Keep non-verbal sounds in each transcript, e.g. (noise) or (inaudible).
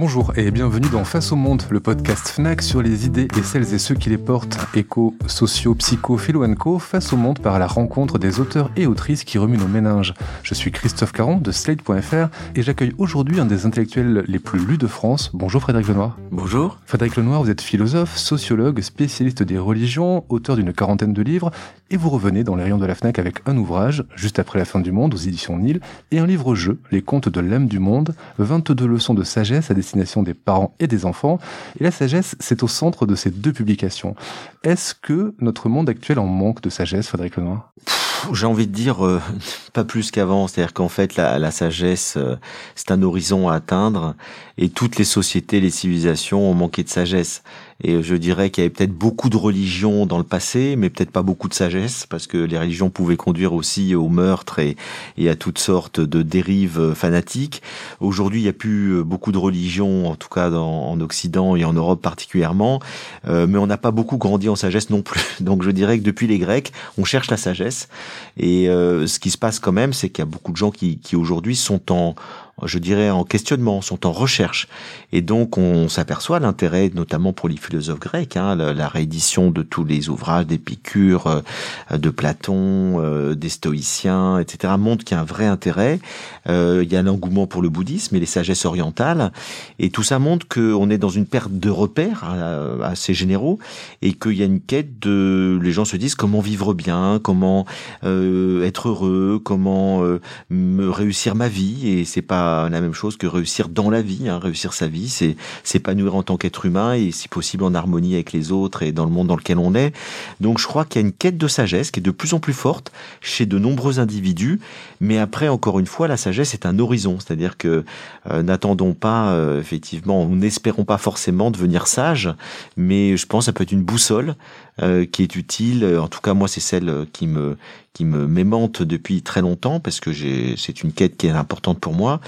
Bonjour et bienvenue dans Face au Monde, le podcast FNAC sur les idées et celles et ceux qui les portent. Éco, sociaux, psycho, philo co, Face au Monde par la rencontre des auteurs et autrices qui remuent nos méninges. Je suis Christophe Caron de Slate.fr et j'accueille aujourd'hui un des intellectuels les plus lus de France. Bonjour Frédéric Lenoir. Bonjour. Frédéric Lenoir, vous êtes philosophe, sociologue, spécialiste des religions, auteur d'une quarantaine de livres et vous revenez dans les rayons de la FNAC avec un ouvrage, juste après la fin du monde aux éditions Nil, et un livre-jeu, Les contes de l'âme du monde, 22 leçons de sagesse à des parents et des enfants. Et la sagesse, c'est au centre de ces deux publications. Est-ce que notre monde actuel en manque de sagesse, Frédéric Lenoir j'ai envie de dire euh, (laughs) pas plus qu'avant, c'est-à-dire qu'en fait la, la sagesse euh, c'est un horizon à atteindre et toutes les sociétés, les civilisations ont manqué de sagesse. Et je dirais qu'il y avait peut-être beaucoup de religions dans le passé, mais peut-être pas beaucoup de sagesse, parce que les religions pouvaient conduire aussi au meurtre et, à toutes sortes de dérives fanatiques. Aujourd'hui, il n'y a plus beaucoup de religions, en tout cas en Occident et en Europe particulièrement, euh, mais on n'a pas beaucoup grandi en sagesse non plus. (laughs) Donc je dirais que depuis les Grecs, on cherche la sagesse. Et euh, ce qui se passe quand même, c'est qu'il y a beaucoup de gens qui aujourd'hui sont en je dirais, en questionnement, sont en recherche. Et donc, on s'aperçoit l'intérêt, notamment pour les philosophes grecs, hein, la, réédition de tous les ouvrages d'Épicure, euh, de Platon, euh, des stoïciens, etc., montre qu'il y a un vrai intérêt. Euh, il y a un engouement pour le bouddhisme et les sagesses orientales. Et tout ça montre qu'on est dans une perte de repères assez généraux et qu'il y a une quête de... Les gens se disent comment vivre bien, comment être heureux, comment me réussir ma vie. Et c'est pas la même chose que réussir dans la vie. Hein. Réussir sa vie, c'est s'épanouir en tant qu'être humain et si possible en harmonie avec les autres et dans le monde dans lequel on est. Donc je crois qu'il y a une quête de sagesse qui est de plus en plus forte chez de nombreux individus. Mais après, encore une fois, la sagesse est un horizon, c'est-à-dire que euh, n'attendons pas, euh, effectivement, n'espérons pas forcément devenir sage, mais je pense que ça peut être une boussole euh, qui est utile. En tout cas, moi, c'est celle qui me qui me m'aimante depuis très longtemps parce que c'est une quête qui est importante pour moi.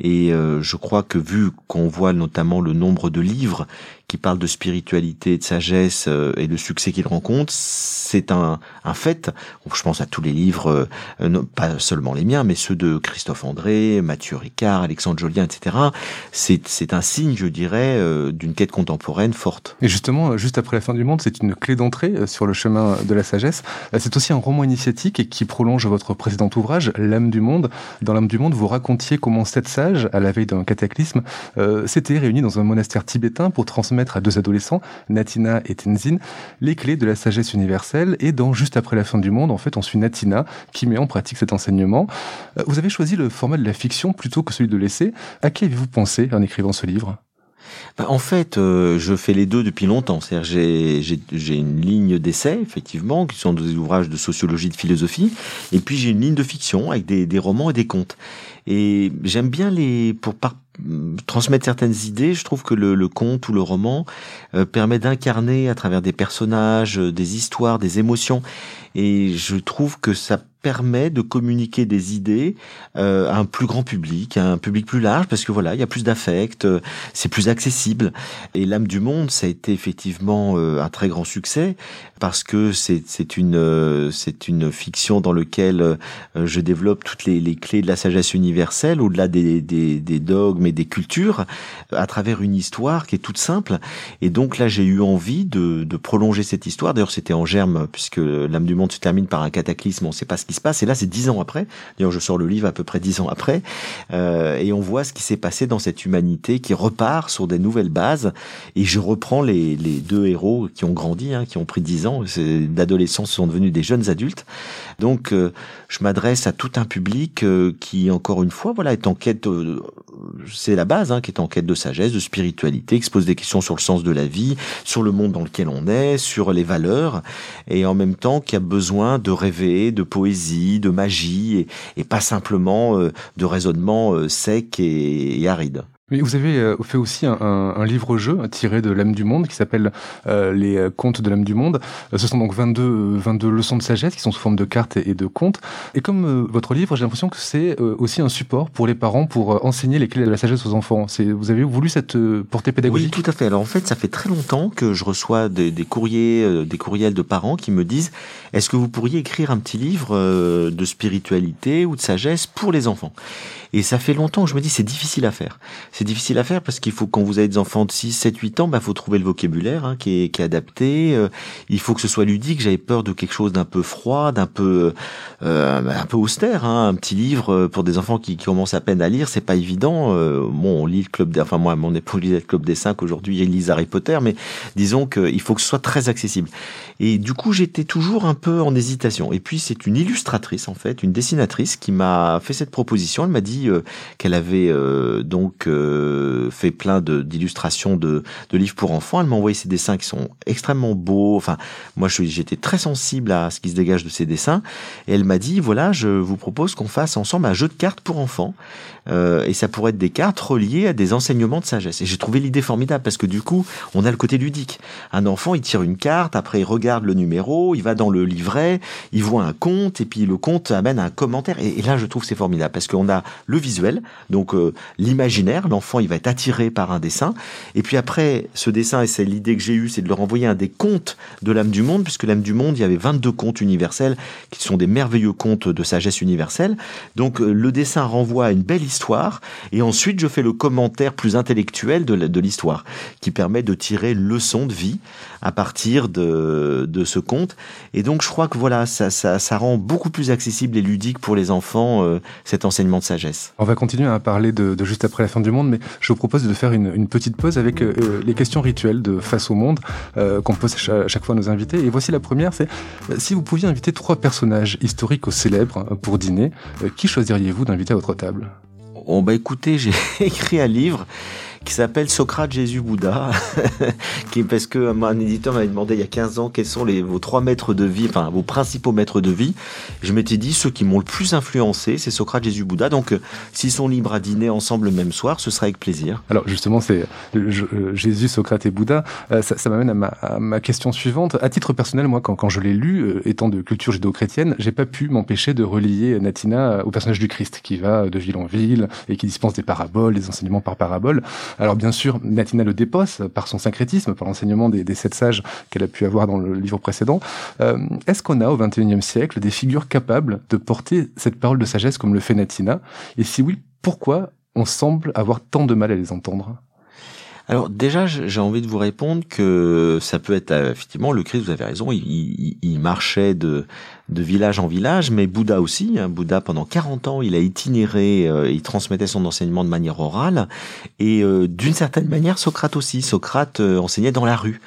Et euh, je crois que vu qu'on voit notamment le nombre de livres qui parle de spiritualité, de sagesse euh, et le succès qu'il rencontre, c'est un, fait. Je pense à tous les livres, euh, pas seulement les miens, mais ceux de Christophe André, Mathieu Ricard, Alexandre Jolien, etc. C'est un signe, je dirais, euh, d'une quête contemporaine forte. Et justement, juste après la fin du monde, c'est une clé d'entrée sur le chemin de la sagesse. C'est aussi un roman initiatique qui prolonge votre précédent ouvrage, L'âme du monde. Dans L'âme du monde, vous racontiez comment sept sages, à la veille d'un cataclysme, s'étaient réunis dans un monastère tibétain pour transmettre à deux adolescents, Natina et Tenzin, les clés de la sagesse universelle. Et dans Juste après la fin du monde, en fait, on suit Natina qui met en pratique cet enseignement. Euh, vous avez choisi le format de la fiction plutôt que celui de l'essai. À qui avez-vous pensé en écrivant ce livre? Bah, en fait, euh, je fais les deux depuis longtemps. C'est-à-dire, j'ai une ligne d'essai, effectivement, qui sont des ouvrages de sociologie, de philosophie, et puis j'ai une ligne de fiction avec des, des romans et des contes. Et j'aime bien les pour par, transmettre certaines idées. Je trouve que le, le conte ou le roman euh, permet d'incarner à travers des personnages, euh, des histoires, des émotions. Et je trouve que ça permet de communiquer des idées euh, à un plus grand public, à un public plus large, parce que voilà, il y a plus d'affect, euh, c'est plus accessible. Et l'âme du monde, ça a été effectivement euh, un très grand succès parce que c'est une c'est une fiction dans lequel je développe toutes les, les clés de la sagesse universelle au-delà des, des, des dogmes et des cultures à travers une histoire qui est toute simple. Et donc là, j'ai eu envie de, de prolonger cette histoire. D'ailleurs, c'était en germe puisque l'âme du monde se termine par un cataclysme. On ne sait pas ce se passe. Et là, c'est dix ans après. D'ailleurs, je sors le livre à peu près dix ans après, euh, et on voit ce qui s'est passé dans cette humanité qui repart sur des nouvelles bases. Et je reprends les, deux héros qui ont grandi, hein, qui ont pris dix ans, d'adolescence sont devenus des jeunes adultes. Donc, euh, je m'adresse à tout un public euh, qui, encore une fois, voilà, est en quête. C'est la base, hein, qui est en quête de sagesse, de spiritualité, qui se pose des questions sur le sens de la vie, sur le monde dans lequel on est, sur les valeurs, et en même temps qui a besoin de rêver, de poésie de magie, et, pas simplement euh, de raisonnement euh, sec et aride. Mais vous avez euh, fait aussi un, livre-jeu tiré de l'âme du monde qui s'appelle euh, Les contes de l'âme du monde. Euh, ce sont donc 22, 22 leçons de sagesse qui sont sous forme de cartes et, de contes. Et comme votre livre, j'ai l'impression que c'est aussi un support pour les parents pour enseigner les clés de la sagesse aux enfants. Vous avez voulu cette portée pédagogique? Oui, tout à fait. Alors en fait, ça fait très longtemps que je reçois des courriers, des courriels de parents qui me disent est-ce que vous pourriez écrire un petit livre de spiritualité ou de sagesse pour les enfants? Et ça fait longtemps que je me dis c'est difficile à faire c'est difficile à faire parce qu'il faut quand vous avez des enfants de 6, 7, 8 ans, bah faut trouver le vocabulaire hein, qui, est, adapté. Euh, il faut que ce soit ludique. J'avais peur de quelque chose d'un peu froid, d'un peu euh, un peu austère. Hein. Un petit livre pour des enfants qui, commencent à peine à lire, c'est pas évident. Euh, bon, on lit le club des, enfin moi, mon épouse lisait le club des 5 aujourd'hui, il lit Harry Potter, mais disons qu'il faut que ce soit très accessible. Et du coup, j'étais toujours un peu en hésitation. Et puis c'est une illustratrice en fait, une dessinatrice qui m'a fait cette proposition. Elle m'a dit euh, qu'elle avait euh, donc euh, fait plein d'illustrations de, de, livres pour enfants. Elle m'a envoyé ces dessins qui sont extrêmement beaux. Enfin, moi j'étais très sensible à ce qui se dégage de ces dessins. Et elle m'a dit voilà, je vous propose qu'on fasse ensemble un jeu de cartes pour enfants. et ça pourrait être des cartes reliées à des enseignements de sagesse. Et j'ai trouvé l'idée formidable parce que du coup, on a le côté ludique. Un enfant, il tire une carte, après il regarde le numéro, il va dans le livret, il voit un compte et puis le compte amène un commentaire. Et, là, je trouve c'est formidable parce qu'on a le visuel, donc euh, l'imaginaire. Il va être attiré par un dessin. Et puis après, ce dessin, et c'est l'idée que j'ai eue, c'est de leur envoyer un des contes de l'âme du monde, puisque l'âme du monde, il y avait 22 contes universels qui sont des merveilleux contes de sagesse universelle. Donc euh, le dessin renvoie à une belle histoire. Et ensuite, je fais le commentaire plus intellectuel de l'histoire, qui permet de tirer une leçon de vie à partir de, de ce conte. Et donc, je crois que voilà, ça, ça, rend beaucoup plus accessible et ludique pour les enfants euh, cet enseignement de sagesse. On va continuer à parler de, juste après la fin du monde, mais je vous propose de faire une, petite pause avec euh, euh, les questions rituelles de face au monde qu'on pose à chaque fois à nos invités. Et voici la première, c'est si vous pouviez inviter trois personnages historiques ou célèbres pour dîner, qui choisiriez-vous d'inviter à votre table? Oh bah écoutez, j'ai (laughs) écrit un livre qui s'appelle Socrate, Jésus, Bouddha, (laughs) qui parce que un éditeur m'avait demandé il y a 15 ans quels sont vos trois maîtres de vie, enfin vos principaux maîtres de vie. Je m'étais dit ceux qui m'ont le plus influencé, c'est Socrate, Jésus, Bouddha. Donc euh, s'ils sont libres à dîner ensemble le même soir, ce sera avec plaisir. Alors justement, c'est euh, Jésus, Socrate et Bouddha. Euh, ça, m'amène à ma, question suivante. À titre personnel, moi, quand, je l'ai lu, étant de culture judéo-chrétienne, j'ai pas pu m'empêcher de relier Natina au personnage du Christ qui va de ville en ville et qui dispense des paraboles, des enseignements par paraboles. Alors bien sûr, Natina le dépose par son syncrétisme, par l'enseignement des, sept sages qu'elle a pu avoir dans le livre précédent. Euh, est-ce qu'on a au XXIe siècle des figures capables de porter cette parole de sagesse comme le fait Natina Et si oui, pourquoi on semble avoir tant de mal à les entendre? Alors déjà, j'ai envie de vous répondre que ça peut être euh, effectivement le Christ. Vous avez raison, il, marchait de, village en village, mais Bouddha aussi. Hein, Bouddha pendant 40 ans, il a itinéré, euh, il transmettait son enseignement de manière orale, et euh, d'une certaine manière, Socrate aussi. Socrate enseignait dans la rue.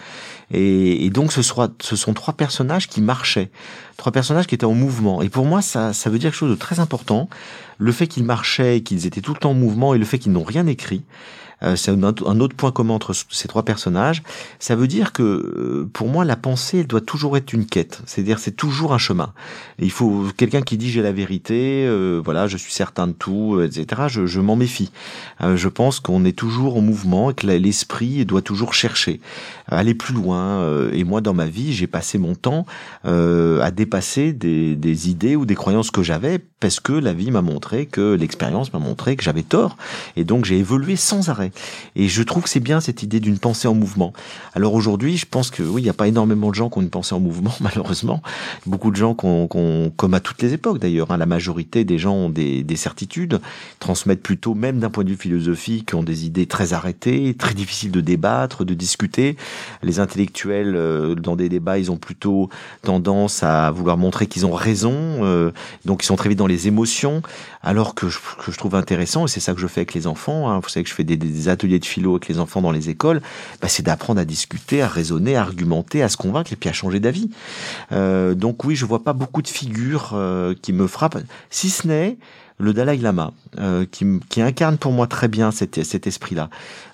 Et, donc ce, ce sont trois personnages qui marchaient, trois personnages qui étaient en mouvement. Et pour moi, ça, ça veut dire quelque chose de très important. Le fait qu'ils marchaient, qu'ils étaient tout le temps en mouvement, et le fait qu'ils n'ont rien écrit. Euh, c'est un, autre point commun entre ces trois personnages. Ça veut dire que euh, pour moi, la pensée elle doit toujours être une quête. C'est-à-dire, c'est toujours un chemin. il faut quelqu'un qui dit j'ai la vérité, euh, voilà, je suis certain de tout, etc. Je, je m'en méfie. je pense qu'on est toujours en mouvement et que l'esprit doit toujours chercher, aller plus loin. et moi, dans ma vie, j'ai passé mon temps à dépasser des, des idées ou des croyances que j'avais parce que la vie m'a montré que l'expérience m'a montré que j'avais tort. Et donc, j'ai évolué sans arrêt. Et je trouve que c'est bien cette idée d'une pensée en mouvement. Alors aujourd'hui, je pense que oui, il n'y a pas énormément de gens qui ont une pensée en mouvement, (laughs) malheureusement. Beaucoup de gens comme à toutes les époques d'ailleurs, hein, la majorité des gens ont des, des certitudes, transmettent plutôt, même d'un point de vue philosophique, ont des idées très arrêtées, très difficiles de débattre, de discuter. Les intellectuels, euh, dans des débats, ils ont plutôt tendance à vouloir montrer qu'ils ont raison, euh, donc ils sont très vite dans les émotions, alors que je, trouve intéressant, et c'est ça que je fais avec les enfants, hein, vous savez que je fais des ateliers de philo avec les enfants dans les écoles, bah, c'est d'apprendre à discuter, à raisonner, à argumenter, à se convaincre et puis à changer d'avis. Euh, donc oui, je vois pas beaucoup de figures euh, qui me frappent, si ce n'est le Dalai Lama, euh, qui, qui, incarne pour moi très bien cet, cet esprit-là.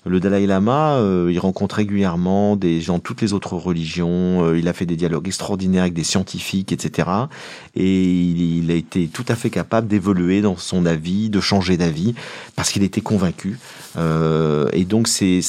Le Dalai Lama, euh, il rencontre régulièrement des gens de toutes les autres religions, euh, il a fait des dialogues extraordinaires avec des scientifiques, etc. Et il, il a été tout à fait capable d'évoluer dans son avis, de changer d'avis, parce qu'il était convaincu. et donc c'est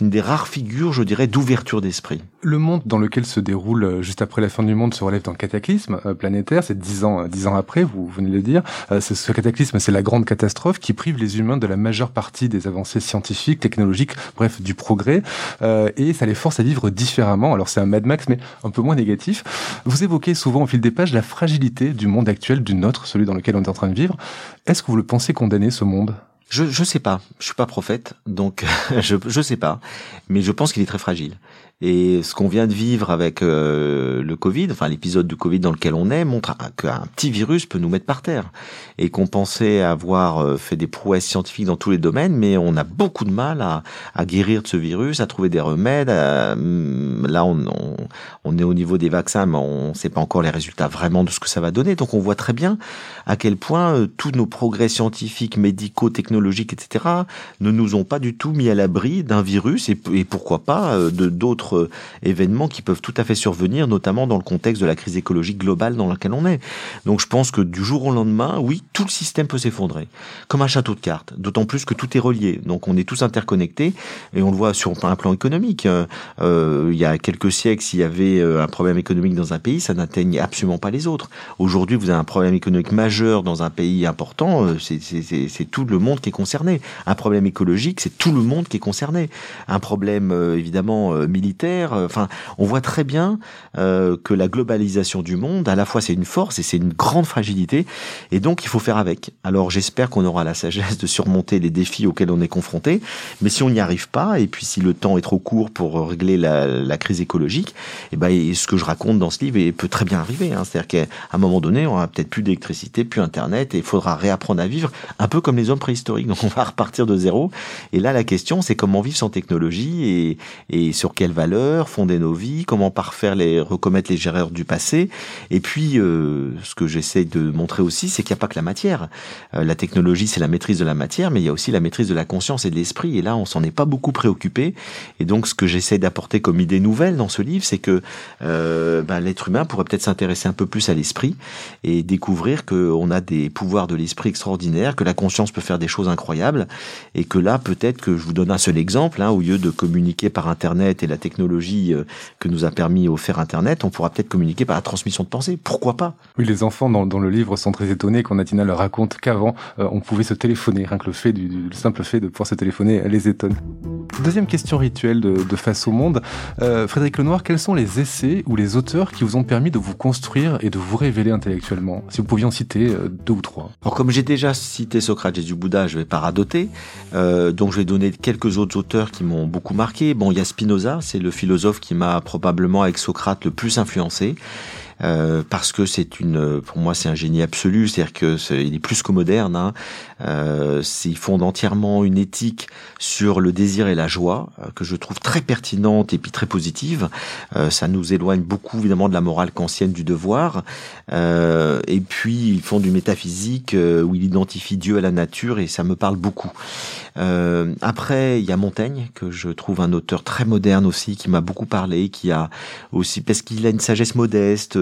une des rares figures, je dirais, d'ouverture d'esprit. Le monde dans lequel se déroule juste après la fin du monde se relève d'un cataclysme planétaire, c'est dix ans, dix ans après, vous venez de le dire. ce cataclysme c'est la grande catastrophe qui prive les humains de la majeure partie des avancées scientifiques, technologiques, bref, du progrès, euh, et ça les force à vivre différemment. Alors c'est un Mad Max, mais un peu moins négatif. Vous évoquez souvent au fil des pages la fragilité du monde actuel, du nôtre, celui dans lequel on est en train de vivre. Est-ce que vous le pensez condamner, ce monde? Je je sais pas, je suis pas prophète, donc (laughs) je je sais pas, mais je pense qu'il est très fragile. Et ce qu'on vient de vivre avec euh, le Covid, enfin l'épisode du Covid dans lequel on est, montre qu'un petit virus peut nous mettre par terre. Et qu'on pensait avoir euh, fait des prouesses scientifiques dans tous les domaines, mais on a beaucoup de mal à, guérir de ce virus, à trouver des remèdes. Mm, là, on, est au niveau des vaccins, mais on ne sait pas encore les résultats vraiment de ce que ça va donner. Donc on voit très bien à quel point euh, tous nos progrès scientifiques, médicaux, technologiques, etc., ne nous ont pas du tout mis à l'abri d'un virus et, pourquoi pas d'autres euh, événements qui peuvent tout à fait survenir, notamment dans le contexte de la crise écologique globale dans laquelle on est. Donc je pense que du jour au lendemain, oui, tout le système peut s'effondrer, comme un château de cartes, d'autant plus que tout est relié. Donc on est tous interconnectés, et on le voit sur un plan économique. Euh, euh il y a quelques siècles, s'il y avait euh, un problème économique dans un pays, ça n'atteignait absolument pas les autres. Aujourd'hui, vous avez un problème économique majeur dans un pays important, c'est tout le monde qui est concerné. Un problème écologique, c'est tout le monde qui est concerné. Un problème, évidemment, militaire, euh, enfin, on voit très bien euh, que la globalisation du monde, à la fois c'est une force et c'est une grande fragilité, et donc il faut faire avec. Alors j'espère qu'on aura la sagesse de surmonter les défis auxquels on est confronté, mais si on n'y arrive pas, et puis si le temps est trop court pour régler la, crise écologique, eh ben ce que je raconte dans ce livre peut très bien arriver. Hein. C'est-à-dire qu'à un moment donné, on aura peut-être plus d'électricité, plus internet, et il faudra réapprendre à vivre un peu comme les hommes préhistoriques. Donc on va repartir de zéro. Et là, la question, c'est comment vivre sans technologie et, et sur quelle fonder nos vies, comment parfaire les recommettre les erreurs du passé. Et puis, euh, ce que j'essaie de montrer aussi, c'est qu'il n'y a pas que la matière. Euh, la technologie, c'est la maîtrise de la matière, mais il y a aussi la maîtrise de la conscience et de l'esprit. Et là, on s'en est pas beaucoup préoccupé. Et donc, ce que j'essaie d'apporter comme idée nouvelle dans ce livre, c'est que ben, l'être humain pourrait peut-être s'intéresser un peu plus à l'esprit et découvrir qu'on a des pouvoirs de l'esprit extraordinaires, que la conscience peut faire des choses incroyables, et que là, peut-être que je vous donne un seul exemple, hein, au lieu de communiquer par Internet et la technologie technologie euh, que nous a permis offert Internet, on pourra peut-être communiquer par la transmission de pensée. Pourquoi pas? Oui, les enfants dans, le livre sont très étonnés quand Natina leur raconte qu'avant, euh, on pouvait se téléphoner. Rien que le fait du, simple fait de pouvoir se téléphoner les étonne. Deuxième question rituelle de, Face au Monde. Euh, Frédéric Lenoir, quels sont les essais ou les auteurs qui vous ont permis de vous construire et de vous révéler intellectuellement? Si vous pouviez en citer deux ou trois. Alors comme j'ai déjà cité Socrate et du Bouddha, je vais pas radoter. donc je vais donner quelques autres auteurs qui m'ont beaucoup marqué. Bon, il y a Spinoza, c'est le philosophe qui m'a probablement avec Socrate le plus influencé. Euh, parce que c'est une, pour moi, c'est un génie absolu. C'est-à-dire que est, il est plus que moderne. Hein. Euh, il fonde entièrement une éthique sur le désir et la joie euh, que je trouve très pertinente et puis très positive. Euh, ça nous éloigne beaucoup évidemment de la morale kantienne du devoir. Euh, et puis il fonde du métaphysique où il identifie Dieu à la nature et ça me parle beaucoup. après, il y a Montaigne que je trouve un auteur très moderne aussi qui m'a beaucoup parlé, qui a aussi parce qu'il a une sagesse modeste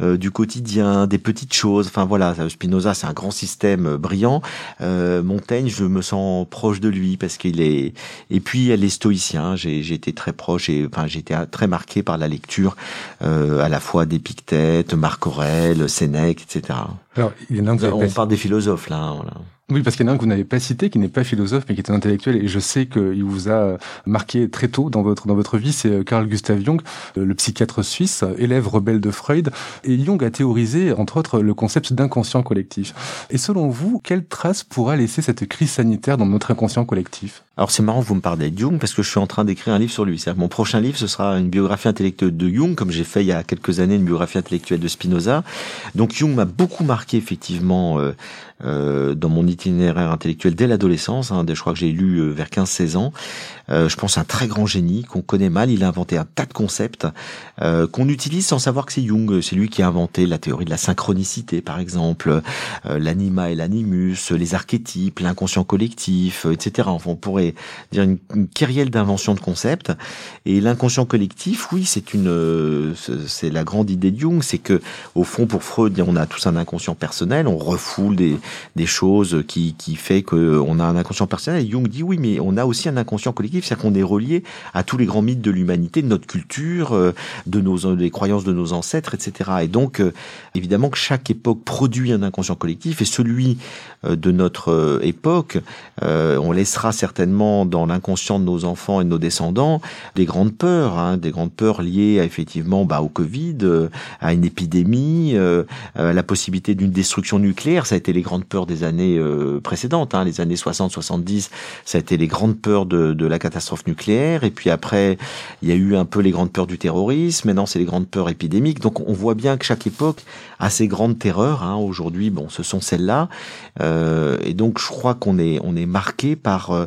du quotidien, des petites choses. Enfin voilà, Spinoza c'est un grand système brillant. Euh, Montaigne, je me sens proche de lui parce qu'il est. Et puis elle est stoïcien. J'ai été très proche et enfin j'ai été très marqué par la lecture euh, à la fois d'Épictète, Marc Aurèle, Sénèque, etc. Alors, il y en a On parle des philosophes là. Hein, voilà. Oui, parce qu'il y en a un que vous n'avez pas cité, qui n'est pas philosophe, mais qui est un intellectuel, et je sais qu'il vous a marqué très tôt dans votre dans votre vie. C'est euh, Carl Gustav Jung, euh, le psychiatre suisse, élève rebelle de Freud. Et Jung a théorisé, entre autres, le concept d'inconscient collectif. Et selon vous, quelle trace pourra laisser cette crise sanitaire dans notre inconscient collectif? Alors c'est marrant vous me parlez de Jung, parce que je suis en train d'écrire un livre sur lui. Mon prochain livre, ce sera une biographie intellectuelle de Jung, comme j'ai fait il y a quelques années une biographie intellectuelle de Spinoza. Donc Jung m'a beaucoup marqué effectivement. Euh, euh, dans mon itinéraire intellectuel dès l'adolescence. Hein, je crois que j'ai lu euh, vers 15-16 ans. Euh, je pense un très grand génie qu'on connaît mal. Il a inventé un tas de concepts euh, qu'on utilise sans savoir que c'est Jung. C'est lui qui a inventé la théorie de la synchronicité, par exemple, euh, l'anima et l'animus, les archétypes, l'inconscient collectif, etc. Enfin, on pourrait dire une, une kyrielle d'inventions de concepts. Et l'inconscient collectif, oui, c'est une, c'est la grande idée de Jung, c'est que au fond, pour Freud, on a tous un inconscient personnel, on refoule des, des choses qui, qui fait qu'on a un inconscient personnel. Jung dit oui, mais on a aussi un inconscient collectif c'est-à-dire qu'on est relié à tous les grands mythes de l'humanité, de notre culture, euh, de nos des croyances de nos ancêtres, etc. Et donc, euh, évidemment que chaque époque produit un inconscient collectif, et celui euh, de notre époque, on laissera certainement dans l'inconscient de nos enfants et de nos descendants des grandes peurs, hein, des grandes peurs liées à, effectivement bah, au Covid, à une épidémie, à la possibilité d'une destruction nucléaire. Ça a été les grandes grandes peurs des années euh, précédentes. Hein. Les années 60-70, ça a été les grandes peurs de, de, la catastrophe nucléaire. Et puis après, il y a eu un peu les grandes peurs du terrorisme. Maintenant, c'est les grandes peurs épidémiques. Donc on voit bien que chaque époque a ses grandes terreurs. Hein. Aujourd'hui, bon, ce sont celles-là. Euh, et donc je crois qu'on est, on est marqué par, euh,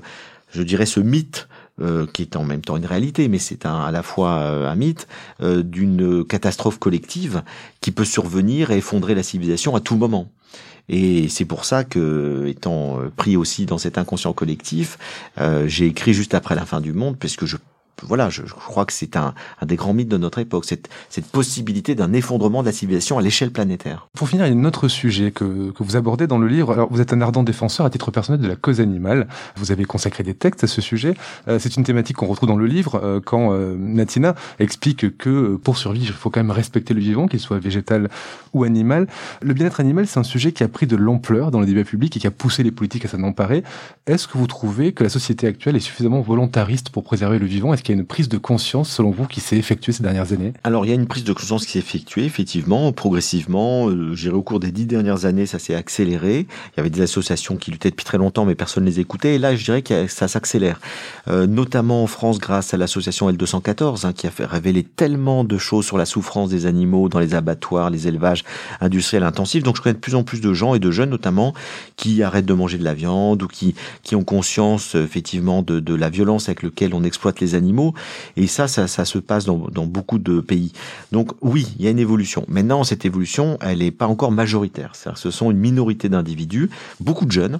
je dirais, ce mythe euh, qui est en même temps une réalité, mais c'est à la fois euh, un mythe, euh, d'une catastrophe collective qui peut survenir et effondrer la civilisation à tout moment. Et c'est pour ça que, étant pris aussi dans cet inconscient collectif, j'ai écrit juste après la fin du monde, puisque je voilà, je, crois que c'est un, des grands mythes de notre époque, cette, cette possibilité d'un effondrement de la civilisation à l'échelle planétaire. Pour finir, il y a un autre sujet que, que vous abordez dans le livre. Alors, vous êtes un ardent défenseur à titre personnel de la cause animale. Vous avez consacré des textes à ce sujet. Euh, c'est une thématique qu'on retrouve dans le livre euh, quand euh, Natina explique que pour survivre, il faut quand même respecter le vivant, qu'il soit végétal ou animal. Le bien-être animal, c'est un sujet qui a pris de l'ampleur dans le débat public et qui a poussé les politiques à s'en emparer. Est-ce que vous trouvez que la société actuelle est suffisamment volontariste pour préserver le vivant? Qu'il y a une prise de conscience, selon vous, qui s'est effectuée ces dernières années? Alors, il y a une prise de conscience qui s'est effectuée, effectivement, progressivement. Euh, J'irai au cours des dix dernières années, ça s'est accéléré. Il y avait des associations qui luttaient depuis très longtemps, mais personne ne les écoutait. Et là, je dirais que ça s'accélère. Euh, notamment en France, grâce à l'association L214, hein, qui a fait révéler tellement de choses sur la souffrance des animaux dans les abattoirs, les élevages industriels intensifs. Donc, je connais de plus en plus de gens, et de jeunes notamment, qui arrêtent de manger de la viande ou qui, ont conscience, effectivement, de la violence avec laquelle on exploite les animaux et ça, ça, se passe dans, beaucoup de pays. Donc oui, il y a une évolution. Maintenant, cette évolution, elle n'est pas encore majoritaire. ce sont une minorité d'individus, beaucoup de jeunes,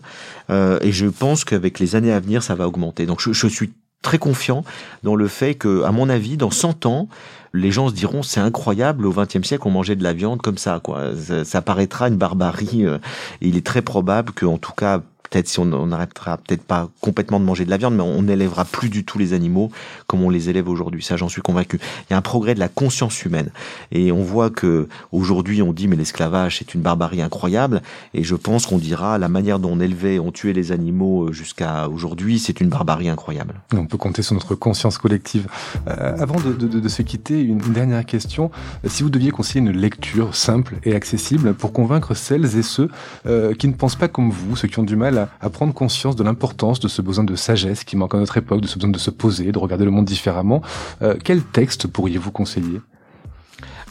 euh, et je pense qu'avec les années à venir, ça va augmenter. Donc je, suis très confiant dans le fait que, à mon avis, dans 100 ans, les gens se diront c'est incroyable au XXe siècle on mangeait de la viande comme ça quoi. Ça, paraîtra une barbarie. Euh, il est très probable qu'en tout cas peut-être si on n'arrêtera peut-être pas complètement de manger de la viande, mais on n'élèvera plus du tout les animaux comme on les élève aujourd'hui. Ça, j'en suis convaincu. Il y a un progrès de la conscience humaine, et on voit que aujourd'hui on dit mais l'esclavage c'est une barbarie incroyable, et je pense qu'on dira la manière dont on élevait, on tuait les animaux euh, jusqu'à aujourd'hui, c'est une barbarie incroyable. On peut compter sur notre conscience collective. Euh, avant de, se quitter, une, dernière question. Si vous deviez conseiller une lecture simple et accessible pour convaincre celles et ceux euh, qui ne pensent pas comme vous, ceux qui ont du mal à à, prendre conscience de l'importance de ce besoin de sagesse qui manque à notre époque, de ce besoin de se poser, de regarder le monde différemment. Euh, quel texte pourriez-vous conseiller?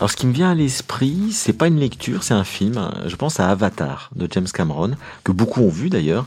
Alors, ce qui me vient à l'esprit, c'est pas une lecture, c'est un film. Je pense à Avatar de James Cameron, que beaucoup ont vu d'ailleurs.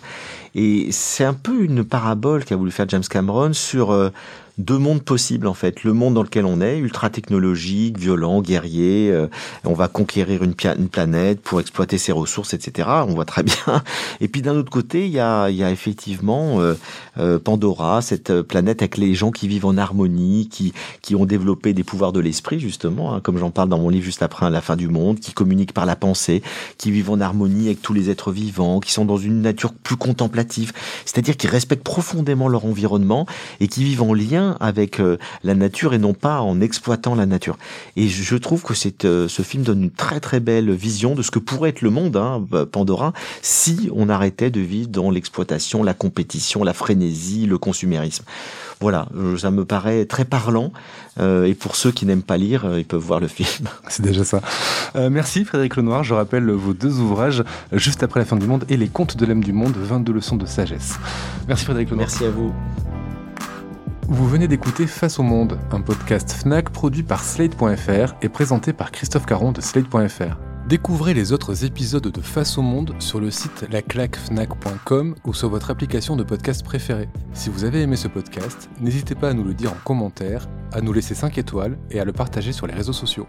Et c'est un peu une parabole qu'a voulu faire James Cameron sur euh, deux mondes possibles en fait. Le monde dans lequel on est, ultra technologique, violent, guerrier, euh, on va conquérir une, planète pour exploiter ses ressources, etc. On voit très (laughs) bien. Et puis d'un autre côté, il y a, effectivement euh, euh, Pandora, cette planète avec les gens qui vivent en harmonie, qui, qui ont développé des pouvoirs de l'esprit justement, hein, comme j'en parle dans mon livre juste après la fin du monde, qui communiquent par la pensée, qui vivent en harmonie avec tous les êtres vivants, qui sont dans une nature plus contemplative, c'est-à-dire qui respectent profondément leur environnement et qui vivent en lien avec euh, la nature et non pas en exploitant la nature. Et je trouve que euh, ce film donne une très très belle vision de ce que pourrait être le monde, hein, Pandora, si on arrêtait de vivre dans l'exploitation, la compétition, la frénésie, le consumérisme. Voilà, euh, ça me paraît très parlant. et pour ceux qui n'aiment pas lire, ils peuvent voir le film. (laughs) C'est déjà ça. merci Frédéric Lenoir. Je rappelle vos deux ouvrages, Juste après la fin du monde et Les contes de l'âme du monde, 22 leçons de sagesse. Merci Frédéric Lenoir. Merci à vous. Vous venez d'écouter Face au Monde, un podcast FNAC produit par Slate.fr et présenté par Christophe Caron de Slate.fr. Découvrez les autres épisodes de Face au Monde sur le site laclaquefnac.com ou sur votre application de podcast préférée. Si vous avez aimé ce podcast, n'hésitez pas à nous le dire en commentaire, à nous laisser 5 étoiles et à le partager sur les réseaux sociaux.